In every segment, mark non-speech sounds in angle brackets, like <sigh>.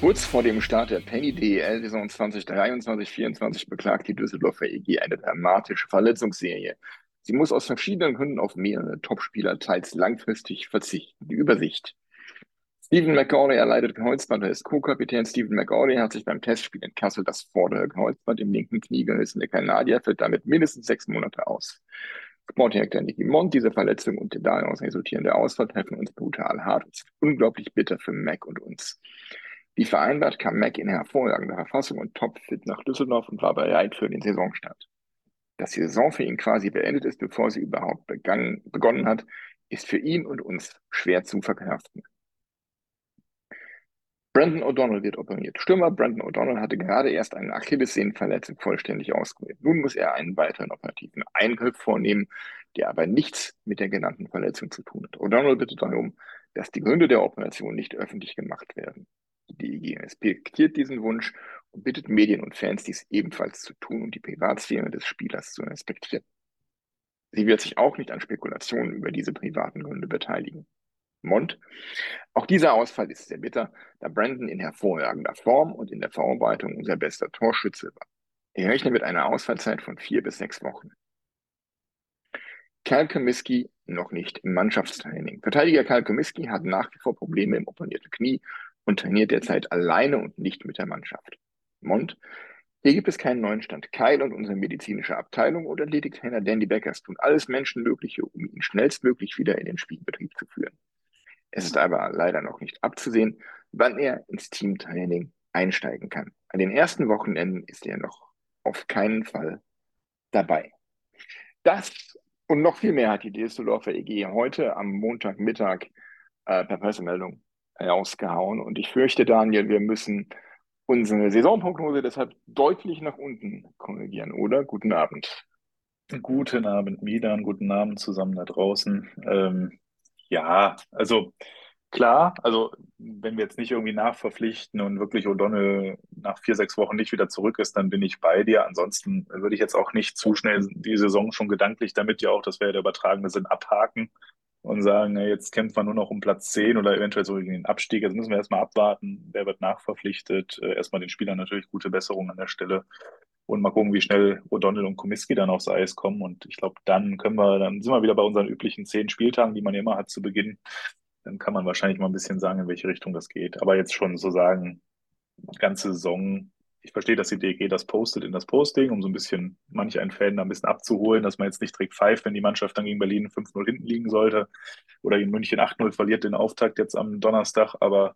Kurz vor dem Start der Penny DEL-Saison 2023-24 beklagt die Düsseldorfer EG eine dramatische Verletzungsserie. Sie muss aus verschiedenen Gründen auf mehrere Topspieler teils langfristig verzichten. Die Übersicht. Stephen McGauley erleidet Kreuzband, er ist Co-Kapitän. Stephen McGauley hat sich beim Testspiel in Kassel das vordere Kreuzband im linken Knie gerissen. Der Kanadier fällt damit mindestens sechs Monate aus. Sportdirektor Nicky Mond, diese Verletzung und der daraus resultierende Ausfall treffen uns brutal hart und sind unglaublich bitter für Mac und uns. Wie vereinbart kam Mac in hervorragender Verfassung und topfit nach Düsseldorf und war bereit für den Saisonstart. Dass die Saison für ihn quasi beendet ist, bevor sie überhaupt begann, begonnen hat, ist für ihn und uns schwer zu verkraften. Brandon O'Donnell wird operiert. Stürmer Brandon O'Donnell hatte gerade erst eine Achillessehnenverletzung vollständig auskuriert. Nun muss er einen weiteren operativen Eingriff vornehmen, der aber nichts mit der genannten Verletzung zu tun hat. O'Donnell bittet darum, dass die Gründe der Operation nicht öffentlich gemacht werden. Die DEG respektiert diesen Wunsch und bittet Medien und Fans, dies ebenfalls zu tun und die Privatsphäre des Spielers zu respektieren. Sie wird sich auch nicht an Spekulationen über diese privaten Gründe beteiligen. Mond. Auch dieser Ausfall ist sehr bitter, da Brandon in hervorragender Form und in der Verarbeitung unser bester Torschütze war. Er rechnet mit einer Ausfallzeit von vier bis sechs Wochen. Kyle Comiskey noch nicht im Mannschaftstraining. Verteidiger Kyle Comiskey hat nach wie vor Probleme im operierten Knie und trainiert derzeit alleine und nicht mit der Mannschaft. Mond. Hier gibt es keinen neuen Stand. Kyle und unsere medizinische Abteilung oder Athletiktrainer Danny Beckers tun alles Menschenmögliche, um ihn schnellstmöglich wieder in den Spielbetrieb zu führen. Es ist aber leider noch nicht abzusehen, wann er ins Teamtraining einsteigen kann. An den ersten Wochenenden ist er noch auf keinen Fall dabei. Das und noch viel mehr hat die Düsseldorfer EG heute am Montagmittag äh, per Pressemeldung rausgehauen. Und ich fürchte, Daniel, wir müssen unsere Saisonprognose deshalb deutlich nach unten korrigieren, oder? Guten Abend. Guten Abend, Milan. Guten Abend zusammen da draußen. Ähm, ja, also klar, also wenn wir jetzt nicht irgendwie nachverpflichten und wirklich O'Donnell nach vier, sechs Wochen nicht wieder zurück ist, dann bin ich bei dir. Ansonsten würde ich jetzt auch nicht zu schnell die Saison schon gedanklich damit ja auch, das wäre der übertragene Sinn, abhaken und sagen, na, jetzt kämpft man nur noch um Platz 10 oder eventuell so gegen den Abstieg. Jetzt müssen wir erstmal abwarten, wer wird nachverpflichtet. Äh, erstmal den Spielern natürlich gute Besserung an der Stelle und mal gucken, wie schnell O'Donnell und Komiski dann aufs Eis kommen. Und ich glaube, dann können wir, dann sind wir wieder bei unseren üblichen zehn Spieltagen, die man ja immer hat zu Beginn. Dann kann man wahrscheinlich mal ein bisschen sagen, in welche Richtung das geht. Aber jetzt schon so sagen, ganze Saison ich verstehe, dass die DG das postet in das Posting, um so ein bisschen manch einen Fan da ein bisschen abzuholen, dass man jetzt nicht direkt pfeift, wenn die Mannschaft dann gegen Berlin 5-0 hinten liegen sollte oder in München 8-0 verliert den Auftakt jetzt am Donnerstag. Aber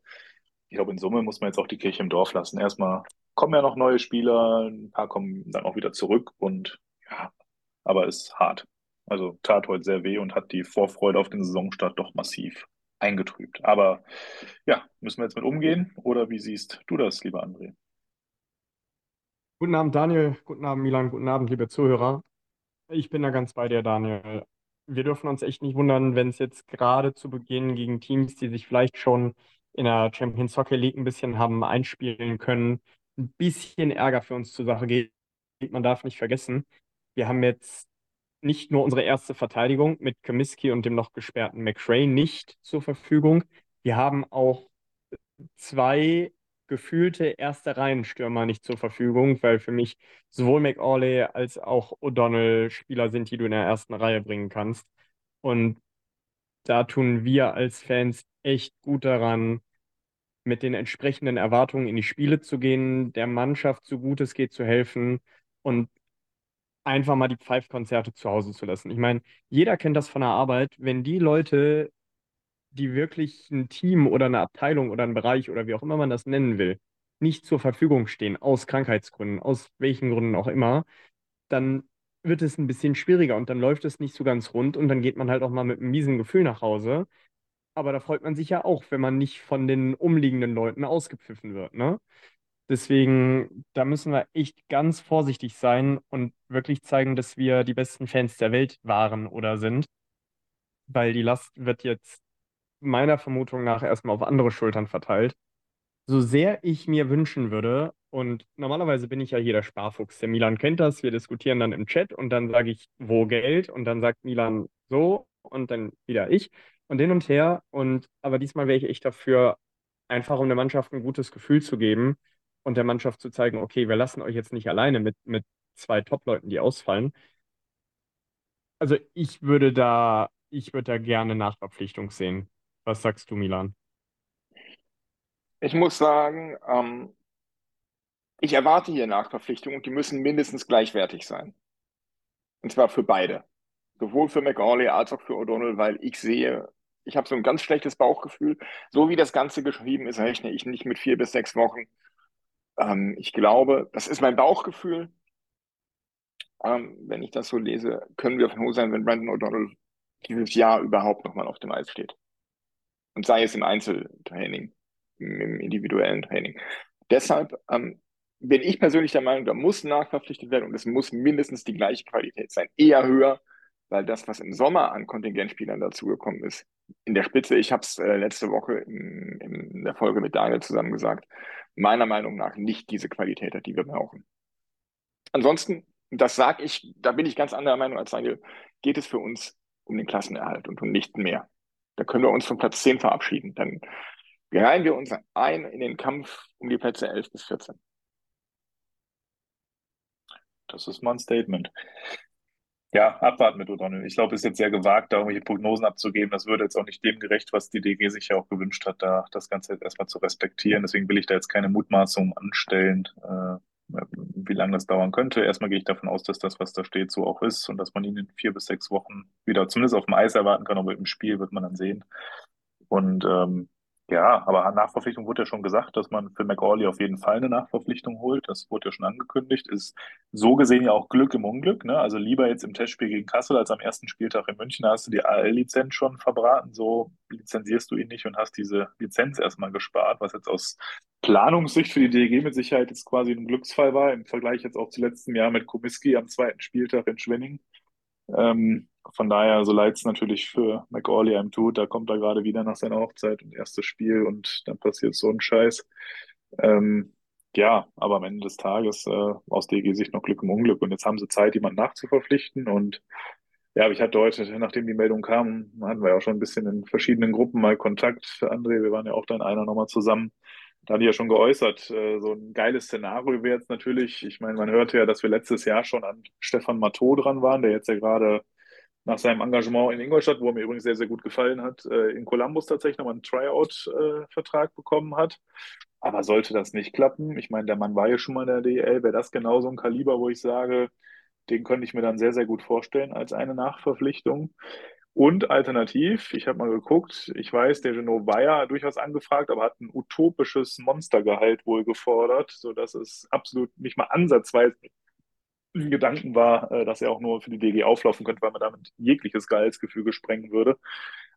ich glaube, in Summe muss man jetzt auch die Kirche im Dorf lassen. Erstmal kommen ja noch neue Spieler, ein paar kommen dann auch wieder zurück und ja, aber es ist hart. Also tat heute sehr weh und hat die Vorfreude auf den Saisonstart doch massiv eingetrübt. Aber ja, müssen wir jetzt mit umgehen oder wie siehst du das, lieber André? Guten Abend, Daniel. Guten Abend, Milan. Guten Abend, liebe Zuhörer. Ich bin da ganz bei dir, Daniel. Wir dürfen uns echt nicht wundern, wenn es jetzt gerade zu Beginn gegen Teams, die sich vielleicht schon in der Champions Soccer League ein bisschen haben einspielen können, ein bisschen Ärger für uns zur Sache geht. Man darf nicht vergessen, wir haben jetzt nicht nur unsere erste Verteidigung mit Comiskey und dem noch gesperrten McRae nicht zur Verfügung. Wir haben auch zwei gefühlte erste Reihenstürmer nicht zur Verfügung, weil für mich sowohl McAuley als auch O'Donnell Spieler sind, die du in der ersten Reihe bringen kannst. Und da tun wir als Fans echt gut daran, mit den entsprechenden Erwartungen in die Spiele zu gehen, der Mannschaft so gut es geht zu helfen und einfach mal die Pfeifkonzerte zu Hause zu lassen. Ich meine, jeder kennt das von der Arbeit, wenn die Leute die wirklich ein Team oder eine Abteilung oder einen Bereich oder wie auch immer man das nennen will, nicht zur Verfügung stehen, aus Krankheitsgründen, aus welchen Gründen auch immer, dann wird es ein bisschen schwieriger und dann läuft es nicht so ganz rund und dann geht man halt auch mal mit einem miesen Gefühl nach Hause. Aber da freut man sich ja auch, wenn man nicht von den umliegenden Leuten ausgepfiffen wird, ne? Deswegen, da müssen wir echt ganz vorsichtig sein und wirklich zeigen, dass wir die besten Fans der Welt waren oder sind, weil die Last wird jetzt meiner Vermutung nach erstmal auf andere Schultern verteilt. So sehr ich mir wünschen würde, und normalerweise bin ich ja hier der Sparfuchs. Der Milan kennt das, wir diskutieren dann im Chat und dann sage ich, wo Geld? Und dann sagt Milan so und dann wieder ich und hin und her. Und aber diesmal wäre ich echt dafür, einfach um der Mannschaft ein gutes Gefühl zu geben und der Mannschaft zu zeigen, okay, wir lassen euch jetzt nicht alleine mit, mit zwei Top-Leuten, die ausfallen. Also ich würde da, ich würde da gerne Nachverpflichtung sehen. Was sagst du, Milan? Ich muss sagen, ähm, ich erwarte hier Nachverpflichtungen und die müssen mindestens gleichwertig sein. Und zwar für beide. Sowohl für McAuley als auch für O'Donnell, weil ich sehe, ich habe so ein ganz schlechtes Bauchgefühl. So wie das Ganze geschrieben ist, rechne ich nicht mit vier bis sechs Wochen. Ähm, ich glaube, das ist mein Bauchgefühl. Ähm, wenn ich das so lese, können wir froh sein, wenn Brandon O'Donnell dieses Jahr überhaupt nochmal auf dem Eis steht. Und sei es im Einzeltraining, im individuellen Training. Deshalb ähm, bin ich persönlich der Meinung, da muss nachverpflichtet werden und es muss mindestens die gleiche Qualität sein, eher höher, weil das, was im Sommer an Kontingentspielern dazugekommen ist, in der Spitze, ich habe es äh, letzte Woche in, in, der Folge mit Daniel zusammen gesagt, meiner Meinung nach nicht diese Qualität hat, die wir brauchen. Ansonsten, das sage ich, da bin ich ganz anderer Meinung als Daniel, geht es für uns um den Klassenerhalt und um nichts mehr. Da können wir uns von Platz 10 verabschieden. Dann reihen wir uns ein in den Kampf um die Plätze 11 bis 14. Das ist mal ein Statement. Ja, abwarten mit O'Donnell. Ich glaube, es ist jetzt sehr gewagt, da irgendwelche Prognosen abzugeben. Das würde jetzt auch nicht dem gerecht, was die DG sich ja auch gewünscht hat, da das Ganze jetzt erstmal zu respektieren. Deswegen will ich da jetzt keine Mutmaßungen anstellen, äh, wie lange das dauern könnte. Erstmal gehe ich davon aus, dass das, was da steht, so auch ist und dass man ihn in vier bis sechs Wochen wieder zumindest auf dem Eis erwarten kann, aber im Spiel wird man dann sehen. Und ähm, ja, aber Nachverpflichtung wurde ja schon gesagt, dass man für McAuley auf jeden Fall eine Nachverpflichtung holt. Das wurde ja schon angekündigt. Ist so gesehen ja auch Glück im Unglück. Ne? Also lieber jetzt im Testspiel gegen Kassel als am ersten Spieltag in München. Da hast du die AL-Lizenz schon verbraten. So lizenzierst du ihn nicht und hast diese Lizenz erstmal gespart, was jetzt aus Planungssicht für die DEG mit Sicherheit jetzt quasi ein Glücksfall war. Im Vergleich jetzt auch zu letztem Jahr mit Komiski am zweiten Spieltag in Schwenning. Ähm, von daher, so leid es natürlich für McAuley einem tut, da kommt er gerade wieder nach seiner Hochzeit und erstes Spiel und dann passiert so ein Scheiß. Ähm, ja, aber am Ende des Tages äh, aus DG-Sicht noch Glück im Unglück. Und jetzt haben sie Zeit, jemanden nachzuverpflichten. Und ja, ich hatte heute, nachdem die Meldung kam, hatten wir ja auch schon ein bisschen in verschiedenen Gruppen mal Kontakt. André, wir waren ja auch da in einer nochmal zusammen. Da hatte ich ja schon geäußert, äh, so ein geiles Szenario wäre jetzt natürlich, ich meine, man hörte ja, dass wir letztes Jahr schon an Stefan Matteau dran waren, der jetzt ja gerade nach seinem Engagement in Ingolstadt, wo er mir übrigens sehr, sehr gut gefallen hat, äh, in Columbus tatsächlich nochmal einen Tryout-Vertrag bekommen hat. Aber sollte das nicht klappen, ich meine, der Mann war ja schon mal in der DL, wäre das genau so ein Kaliber, wo ich sage, den könnte ich mir dann sehr, sehr gut vorstellen als eine Nachverpflichtung. Und alternativ, ich habe mal geguckt, ich weiß, der Genot war ja durchaus angefragt, aber hat ein utopisches Monstergehalt wohl gefordert, sodass es absolut nicht mal ansatzweise Gedanken war, äh, dass er auch nur für die DG auflaufen könnte, weil man damit jegliches Gehaltsgefüge sprengen würde.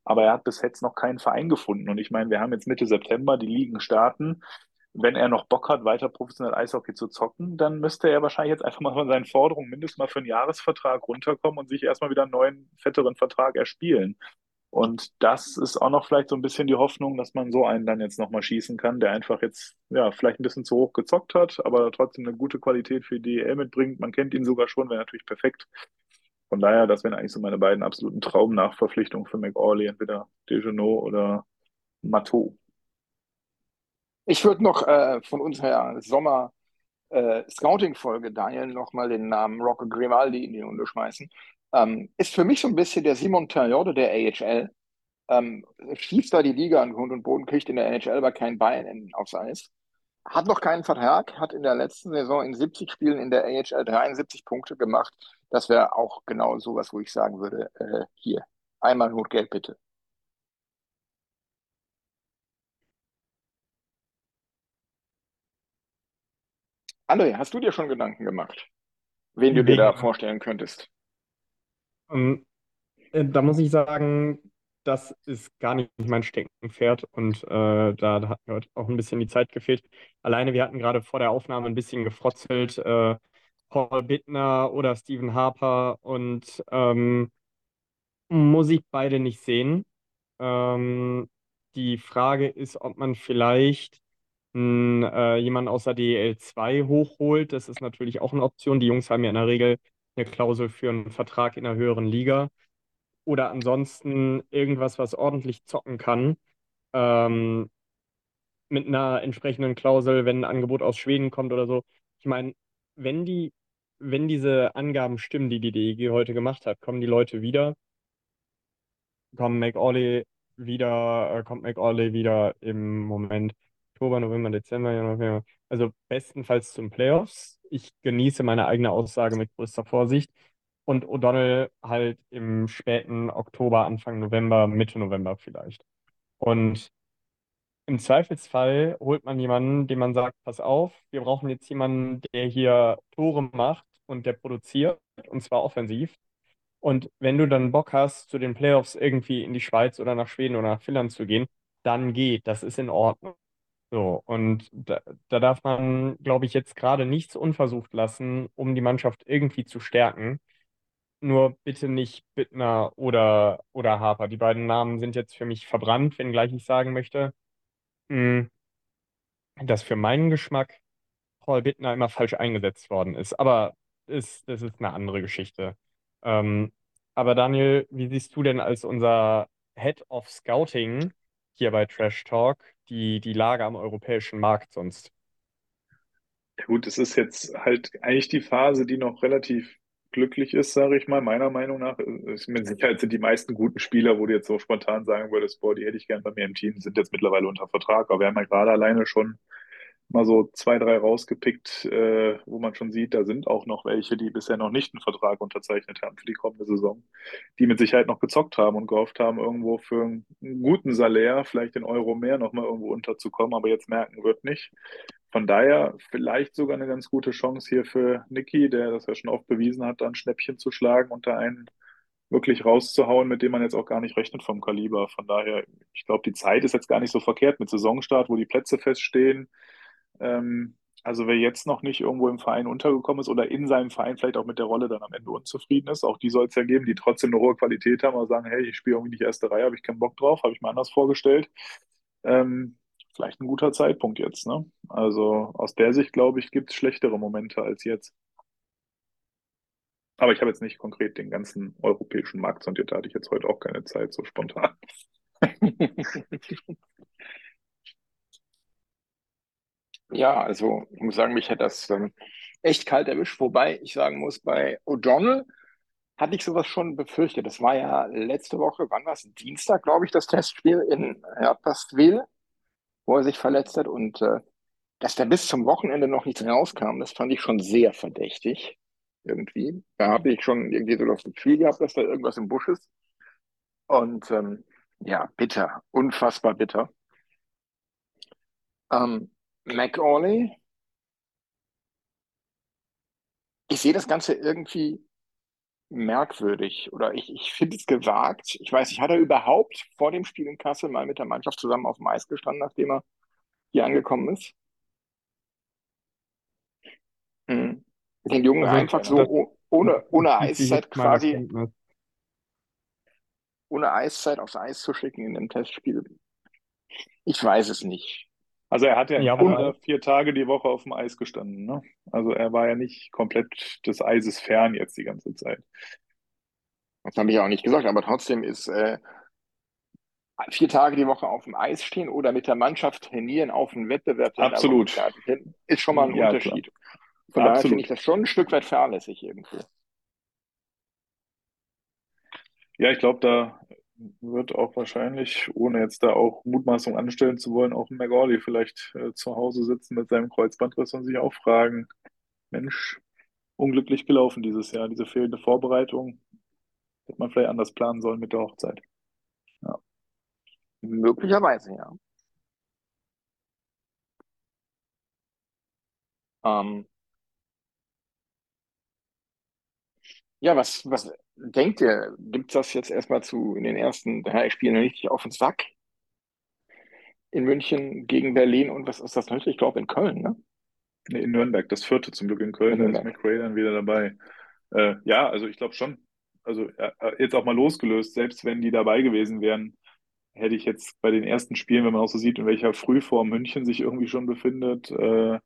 Aber er hat bis jetzt noch keinen Verein gefunden. Und ich meine, wir haben jetzt Mitte September, die Ligen starten. Wenn er noch Bock hat, weiter professionell Eishockey zu zocken, dann müsste er wahrscheinlich jetzt einfach mal von seinen Forderungen mindestens mal für einen Jahresvertrag runterkommen und sich erstmal wieder einen neuen, fetteren Vertrag erspielen. Und das ist auch noch vielleicht so ein bisschen die Hoffnung, dass man so einen dann jetzt nochmal schießen kann, der einfach jetzt, ja, vielleicht ein bisschen zu hoch gezockt hat, aber trotzdem eine gute Qualität für die DEL mitbringt. Man kennt ihn sogar schon, wäre natürlich perfekt. Von daher, das wären eigentlich so meine beiden absoluten Traumnachverpflichtungen für McAuley, entweder Dejanot oder Matteau. Ich würde noch äh, von unserer Sommer äh, Scouting-Folge Daniel nochmal den Namen Rocco Grimaldi in die Runde schmeißen. Ähm, ist für mich so ein bisschen der Simon Terriode der AHL. Ähm, schießt da die Liga an Grund und Boden, kriegt in der NHL aber kein Bein in, aufs Eis. Hat noch keinen Vertrag, hat in der letzten Saison in 70 Spielen in der AHL 73 Punkte gemacht. Das wäre auch genau sowas, wo ich sagen würde, äh, hier, einmal Notgeld bitte. André, hast du dir schon Gedanken gemacht, wen du dir da vorstellen könntest? Ähm, äh, da muss ich sagen, das ist gar nicht mein Steckenpferd und äh, da, da hat mir heute auch ein bisschen die Zeit gefehlt. Alleine, wir hatten gerade vor der Aufnahme ein bisschen gefrotzelt, äh, Paul Bittner oder Stephen Harper und ähm, muss ich beide nicht sehen. Ähm, die Frage ist, ob man vielleicht äh, jemanden aus der DEL 2 hochholt. Das ist natürlich auch eine Option. Die Jungs haben ja in der Regel eine Klausel für einen Vertrag in der höheren Liga. Oder ansonsten irgendwas, was ordentlich zocken kann. Ähm, mit einer entsprechenden Klausel, wenn ein Angebot aus Schweden kommt oder so. Ich meine, wenn die, wenn diese Angaben stimmen, die die DEG heute gemacht hat, kommen die Leute wieder kommt McAuley wieder, äh, kommt McAuley wieder im Moment Oktober, November, Dezember, Januar. Also bestenfalls zum Playoffs. Ich genieße meine eigene Aussage mit größter Vorsicht. Und O'Donnell halt im späten Oktober, Anfang November, Mitte November vielleicht. Und im Zweifelsfall holt man jemanden, dem man sagt, pass auf, wir brauchen jetzt jemanden, der hier Tore macht und der produziert, und zwar offensiv. Und wenn du dann Bock hast, zu den Playoffs irgendwie in die Schweiz oder nach Schweden oder nach Finnland zu gehen, dann geht, das ist in Ordnung. So, und da, da darf man, glaube ich, jetzt gerade nichts unversucht lassen, um die Mannschaft irgendwie zu stärken. Nur bitte nicht Bittner oder, oder Harper. Die beiden Namen sind jetzt für mich verbrannt, wenngleich ich sagen möchte, mh, dass für meinen Geschmack Paul Bittner immer falsch eingesetzt worden ist. Aber ist, das ist eine andere Geschichte. Ähm, aber Daniel, wie siehst du denn als unser Head of Scouting hier bei Trash Talk die, die Lage am europäischen Markt sonst? Ja, gut, es ist jetzt halt eigentlich die Phase, die noch relativ glücklich ist, sage ich mal, meiner Meinung nach. Ist mit Sicherheit sind die meisten guten Spieler, wo du jetzt so spontan sagen würdest, boah, die hätte ich gern bei mir im Team, sind jetzt mittlerweile unter Vertrag. Aber wir haben ja gerade alleine schon mal so zwei, drei rausgepickt, äh, wo man schon sieht, da sind auch noch welche, die bisher noch nicht einen Vertrag unterzeichnet haben für die kommende Saison, die mit Sicherheit noch gezockt haben und gehofft haben, irgendwo für einen guten Salär, vielleicht den Euro mehr, nochmal irgendwo unterzukommen, aber jetzt merken wird nicht. Von daher vielleicht sogar eine ganz gute Chance hier für Niki, der das ja schon oft bewiesen hat, da ein Schnäppchen zu schlagen und da einen wirklich rauszuhauen, mit dem man jetzt auch gar nicht rechnet vom Kaliber. Von daher, ich glaube, die Zeit ist jetzt gar nicht so verkehrt mit Saisonstart, wo die Plätze feststehen. Ähm, also wer jetzt noch nicht irgendwo im Verein untergekommen ist oder in seinem Verein vielleicht auch mit der Rolle dann am Ende unzufrieden ist, auch die soll es ja geben, die trotzdem eine hohe Qualität haben, aber sagen, hey, ich spiele irgendwie nicht erste Reihe, habe ich keinen Bock drauf, habe ich mir anders vorgestellt. Ähm, vielleicht ein guter Zeitpunkt jetzt. Ne? Also aus der Sicht, glaube ich, gibt es schlechtere Momente als jetzt. Aber ich habe jetzt nicht konkret den ganzen europäischen Markt sondiert, da hatte ich jetzt heute auch keine Zeit, so spontan. <laughs> Ja, also ich muss sagen, mich hat das ähm, echt kalt erwischt, wobei ich sagen muss, bei O'Donnell hatte ich sowas schon befürchtet. Das war ja letzte Woche, wann war es? Dienstag, glaube ich, das Testspiel in Herpastville, wo er sich verletzt hat und äh, dass da bis zum Wochenende noch nichts rauskam, das fand ich schon sehr verdächtig irgendwie. Da habe ich schon irgendwie so das Gefühl gehabt, dass da irgendwas im Busch ist. Und ähm, ja, bitter, unfassbar bitter. Ähm, McAuley, ich sehe das Ganze irgendwie merkwürdig oder ich, ich finde es gewagt. Ich weiß nicht, hat er überhaupt vor dem Spiel in Kassel mal mit der Mannschaft zusammen auf dem Eis gestanden, nachdem er hier angekommen ist? Hm. Den Jungen Also einfach so oh- ohne, ohne Eiszeit quasi, ohne Eiszeit aufs Eis zu schicken in dem Testspiel. Ich weiß es nicht. Also er hat ja Ja, wobei, vier Tage die Woche auf dem Eis gestanden. Ne? Also er war ja nicht komplett des Eises fern jetzt die ganze Zeit. Das habe ich ja auch nicht gesagt, aber trotzdem ist äh, vier Tage die Woche auf dem Eis stehen oder mit der Mannschaft trainieren auf einen Wettbewerb, Absolut. ist schon mal ein Ja, klar. Unterschied. Von daher finde ich das schon ein Stück weit fahrlässig irgendwie. Ja, ich glaube, da wird auch wahrscheinlich, ohne jetzt da auch Mutmaßung anstellen zu wollen, auch McAuley vielleicht äh, zu Hause sitzen mit seinem Kreuzbandriss und sich auch fragen, Mensch, unglücklich gelaufen dieses Jahr, diese fehlende Vorbereitung. Hätte man vielleicht anders planen sollen mit der Hochzeit. Ja. Möglicherweise, ja. Ähm. Ja, was, was denkt ihr? Gibt das jetzt erstmal zu in den ersten drei Spielen richtig auf den Sack? In München gegen Berlin und was ist das heute? Ich glaube in Köln, ne? Nee, in Nürnberg, das vierte zum Glück in Köln, da ist McRae dann wieder dabei. Äh, ja, also ich glaube schon. Also äh, jetzt auch mal losgelöst, selbst wenn die dabei gewesen wären, hätte ich jetzt bei den ersten Spielen, wenn man auch so sieht, in welcher Frühform München sich irgendwie schon befindet, äh,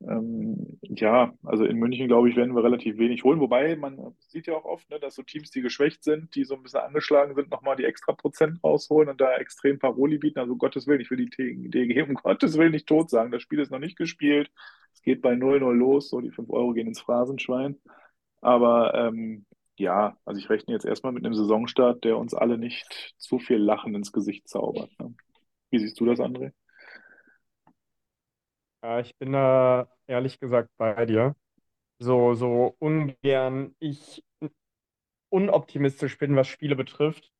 ähm, ja, also in München, glaube ich, werden wir relativ wenig holen. Wobei man sieht ja auch oft, ne, dass so Teams, die geschwächt sind, die so ein bisschen angeschlagen sind, nochmal die extra Prozent rausholen und da extrem Paroli bieten. Also Gottes Willen, ich will die DG um <laughs> Gottes Willen nicht tot sagen. Das Spiel ist noch nicht gespielt. Es geht bei 0-0 los, so die 5 Euro gehen ins Phrasenschwein. Aber ähm, ja, also ich rechne jetzt erstmal mit einem Saisonstart, der uns alle nicht zu viel Lachen ins Gesicht zaubert. Ne? Wie siehst du das, André? Ja, ich bin da ehrlich gesagt bei dir. So, so ungern ich unoptimistisch bin, was Spiele betrifft.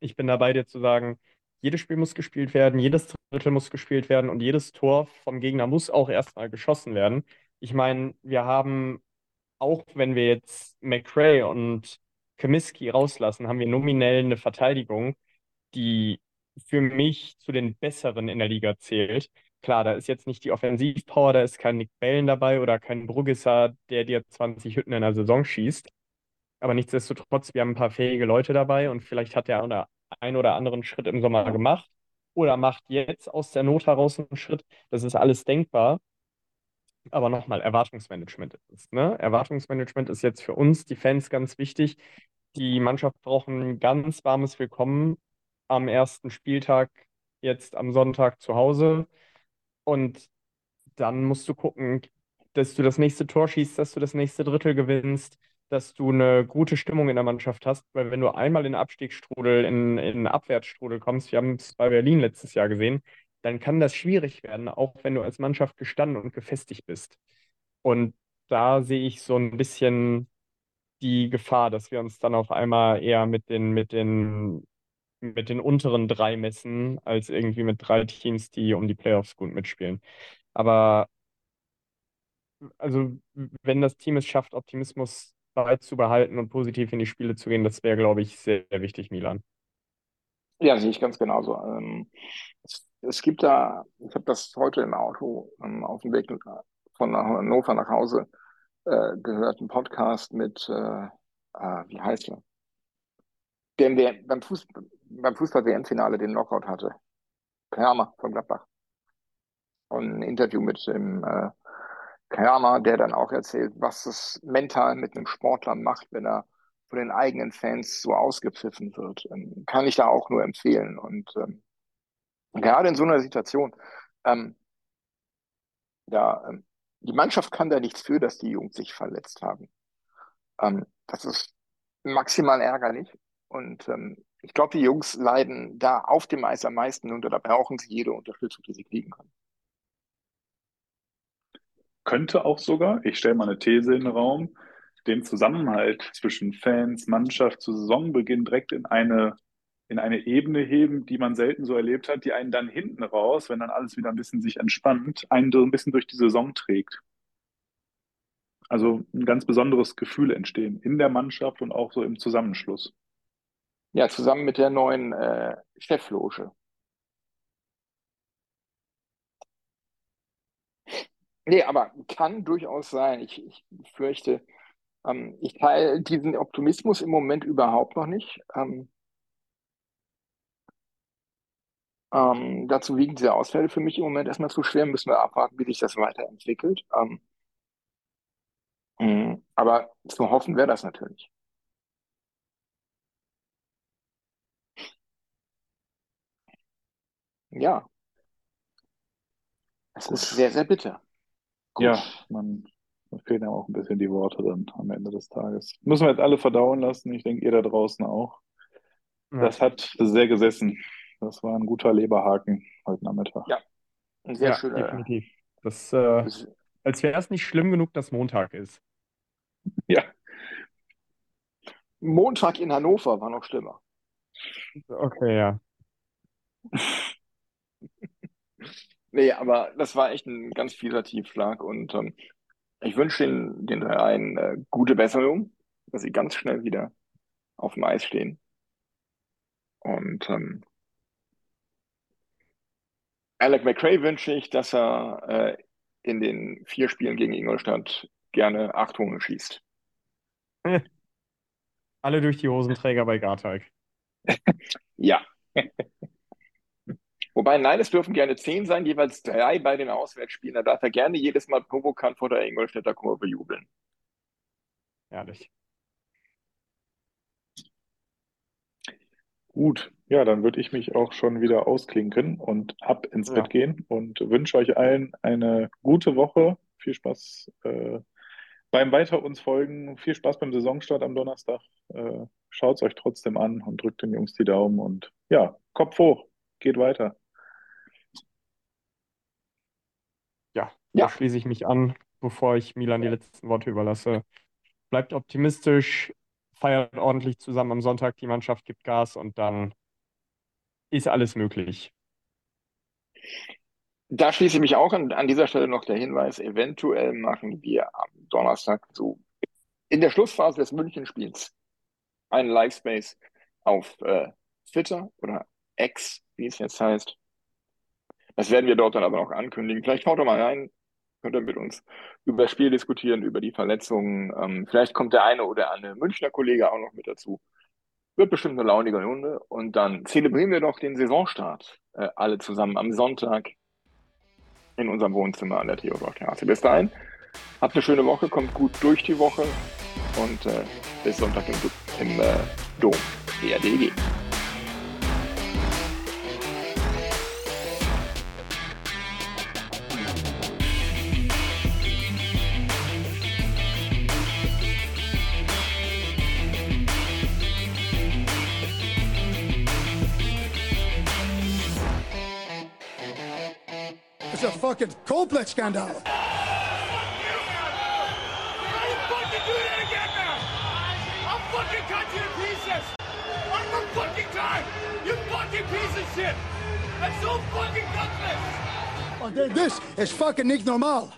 Ich bin da bei dir zu sagen, jedes Spiel muss gespielt werden, jedes Drittel muss gespielt werden und jedes Tor vom Gegner muss auch erstmal geschossen werden. Ich meine, wir haben, auch wenn wir jetzt McRae und Comiskey rauslassen, haben wir nominell eine Verteidigung, die für mich zu den besseren in der Liga zählt. Klar, da ist jetzt nicht die Offensivpower, da ist kein Nick Bellen dabei oder kein Bruggesser, der dir 20 Hütten in der Saison schießt. Aber nichtsdestotrotz, wir haben ein paar fähige Leute dabei und vielleicht hat der einen oder anderen Schritt im Sommer gemacht oder macht jetzt aus der Not heraus einen Schritt. Das ist alles denkbar. Aber nochmal, Erwartungsmanagement ist. Ne? Erwartungsmanagement ist jetzt für uns, die Fans, ganz wichtig. Die Mannschaft braucht ein ganz warmes Willkommen am ersten Spieltag, jetzt am Sonntag zu Hause. Und dann musst du gucken, dass du das nächste Tor schießt, dass du das nächste Drittel gewinnst, dass du eine gute Stimmung in der Mannschaft hast. Weil wenn du einmal in Abstiegsstrudel, in, in Abwärtsstrudel kommst, wir haben es bei Berlin letztes Jahr gesehen, dann kann das schwierig werden, auch wenn du als Mannschaft gestanden und gefestigt bist. Und da sehe ich so ein bisschen die Gefahr, dass wir uns dann auf einmal eher mit den, mit den mit den unteren drei messen, als irgendwie mit drei Teams, die um die Playoffs gut mitspielen. Aber also, wenn das Team es schafft, Optimismus beizubehalten und positiv in die Spiele zu gehen, das wäre, glaube ich, sehr, sehr wichtig, Milan. Ja, sehe ich ganz genauso. Ähm, es, es, gibt da, ich habe das heute im Auto ähm, auf dem Weg von Hannover nach Hause äh, gehört, einen Podcast mit, äh, äh, wie heißt er? Der beim Fußball, beim Fußball-WM-Finale den Knockout hatte. Kramer von Gladbach. Und ein Interview mit dem äh, Kramer, der dann auch erzählt, was es mental mit einem Sportler macht, wenn er von den eigenen Fans so ausgepfiffen wird. Ähm, kann ich da auch nur empfehlen. Und ähm, gerade in so einer Situation, ähm, ja, ähm, die Mannschaft kann da nichts für, dass die Jungs sich verletzt haben. Ähm, das ist maximal ärgerlich. Und ähm, ich glaube, die Jungs leiden da auf dem Eis am meisten und da brauchen sie jede Unterstützung, die sie kriegen können. Könnte auch sogar, ich stelle mal eine These in den Raum, den Zusammenhalt zwischen Fans, Mannschaft zu Saisonbeginn direkt in eine, in eine Ebene heben, die man selten so erlebt hat, die einen dann hinten raus, wenn dann alles wieder ein bisschen sich entspannt, einen so ein bisschen durch die Saison trägt. Also ein ganz besonderes Gefühl entstehen in der Mannschaft und auch so im Zusammenschluss. Ja, zusammen mit der neuen äh, Chefloge. Nee, aber kann durchaus sein. Ich, ich fürchte, ähm, ich teile diesen Optimismus im Moment überhaupt noch nicht. Ähm, ähm, dazu wiegen diese Ausfälle für mich im Moment erstmal zu schwer. Müssen wir abwarten, wie sich das weiterentwickelt. Ähm, mh, aber zu hoffen wäre das natürlich. Ja, es ist sehr, sehr bitter. Gut. Ja, man, man fehlen ja auch ein bisschen die Worte dann am Ende des Tages. Müssen wir jetzt alle verdauen lassen. Ich denke, ihr da draußen auch. Ja. Das hat sehr gesessen. Das war ein guter Leberhaken heute Nachmittag. Ja, ein sehr ja, schöner. Definitiv. Das, äh, das, als wäre es nicht schlimm genug, dass Montag ist. Ja. Montag in Hannover war noch schlimmer. Okay, ja. Nee, aber das war echt ein ganz fieser Tiefschlag und ähm, ich wünsche den, den dreien äh, gute Besserung. dass sie ganz schnell wieder auf dem Eis stehen. Und ähm, Alec McRae wünsche ich, dass er äh, in den vier Spielen gegen Ingolstadt gerne acht Tore schießt. <laughs> Alle durch die Hosenträger bei Garteig. <laughs> Ja. Wobei, nein, es dürfen gerne zehn sein, jeweils drei bei den Auswärtsspielen. Da darf er gerne jedes Mal provokant vor der Ingolstädter Kurve jubeln. Ehrlich. Gut, ja, dann würde ich mich auch schon wieder ausklinken und ab ins Ja. Bett gehen und wünsche euch allen eine gute Woche. Viel Spaß äh, beim Weiter uns folgen. Viel Spaß beim Saisonstart am Donnerstag. Äh, Schaut es euch trotzdem an und drückt den Jungs die Daumen und ja, Kopf hoch, geht weiter. Ja, da schließe ich mich an, bevor ich Milan die letzten Worte überlasse. Bleibt optimistisch, feiert ordentlich zusammen am Sonntag, die Mannschaft gibt Gas und dann ist alles möglich. Da schließe ich mich auch an, an dieser Stelle noch der Hinweis, eventuell machen wir am Donnerstag so in der Schlussphase des Münchenspiels einen Livespace auf äh, Twitter oder X, wie es jetzt heißt. Das werden wir dort dann aber noch ankündigen. Vielleicht schaut doch mal rein, könnt ihr mit uns über das Spiel diskutieren, über die Verletzungen. Ähm, vielleicht kommt der eine oder andere Münchner Kollege auch noch mit dazu. Wird bestimmt eine launige Runde. Und dann zelebrieren wir doch den Saisonstart äh, alle zusammen am Sonntag in unserem Wohnzimmer an der Theodorstraße. Bis dahin, habt eine schöne Woche, kommt gut durch die Woche und äh, bis Sonntag im, im äh, Dom, ERDG. It's a fucking Coldplay-Skandal. How you fucking do that again now? I'll fucking cut you to pieces. One more fucking time. You fucking piece of shit. That's so fucking gutless. Oh, This is fucking normal.